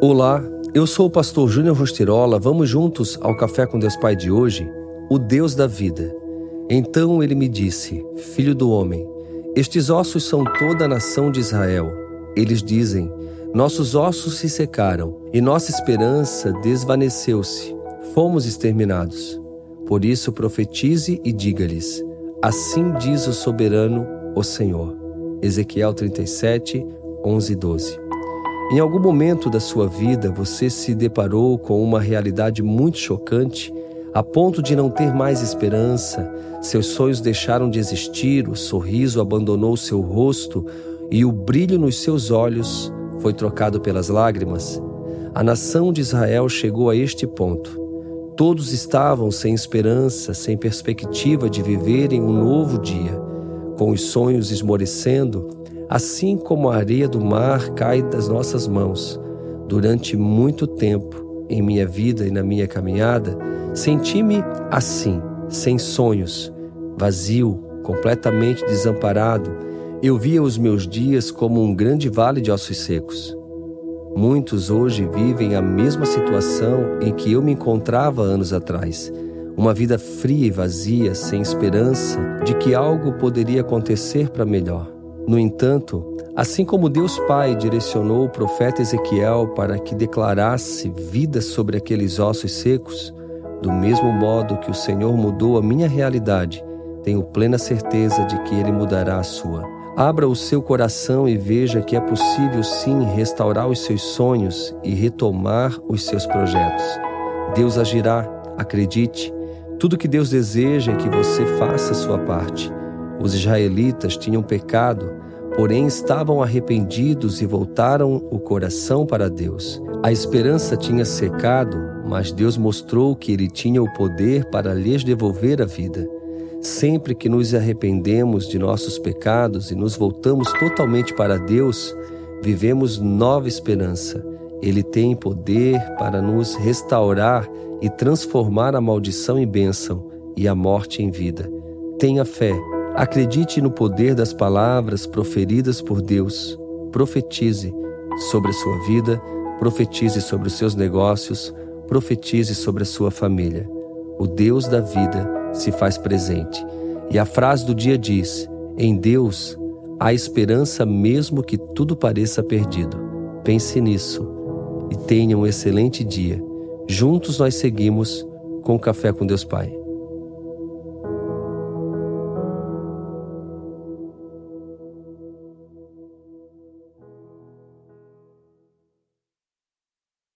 Olá, eu sou o pastor Júnior Rostirola. Vamos juntos ao Café com Deus Pai de hoje? O Deus da vida. Então ele me disse: Filho do homem, estes ossos são toda a nação de Israel. Eles dizem: Nossos ossos se secaram e nossa esperança desvaneceu-se. Fomos exterminados. Por isso profetize e diga-lhes: Assim diz o soberano, o Senhor. Ezequiel 37, 11 e 12. Em algum momento da sua vida você se deparou com uma realidade muito chocante, a ponto de não ter mais esperança, seus sonhos deixaram de existir, o sorriso abandonou seu rosto e o brilho nos seus olhos foi trocado pelas lágrimas? A nação de Israel chegou a este ponto. Todos estavam sem esperança, sem perspectiva de viverem um novo dia. Com os sonhos esmorecendo, assim como a areia do mar cai das nossas mãos. Durante muito tempo, em minha vida e na minha caminhada, senti-me assim, sem sonhos, vazio, completamente desamparado. Eu via os meus dias como um grande vale de ossos secos. Muitos hoje vivem a mesma situação em que eu me encontrava anos atrás. Uma vida fria e vazia, sem esperança de que algo poderia acontecer para melhor. No entanto, assim como Deus Pai direcionou o profeta Ezequiel para que declarasse vida sobre aqueles ossos secos, do mesmo modo que o Senhor mudou a minha realidade, tenho plena certeza de que Ele mudará a sua. Abra o seu coração e veja que é possível sim restaurar os seus sonhos e retomar os seus projetos. Deus agirá, acredite. Tudo que Deus deseja é que você faça a sua parte. Os israelitas tinham pecado, porém estavam arrependidos e voltaram o coração para Deus. A esperança tinha secado, mas Deus mostrou que ele tinha o poder para lhes devolver a vida. Sempre que nos arrependemos de nossos pecados e nos voltamos totalmente para Deus, vivemos nova esperança. Ele tem poder para nos restaurar e transformar a maldição em bênção e a morte em vida. Tenha fé Acredite no poder das palavras proferidas por Deus. Profetize sobre a sua vida, profetize sobre os seus negócios, profetize sobre a sua família. O Deus da vida se faz presente. E a frase do dia diz: Em Deus há esperança mesmo que tudo pareça perdido. Pense nisso e tenha um excelente dia. Juntos nós seguimos com o Café com Deus Pai.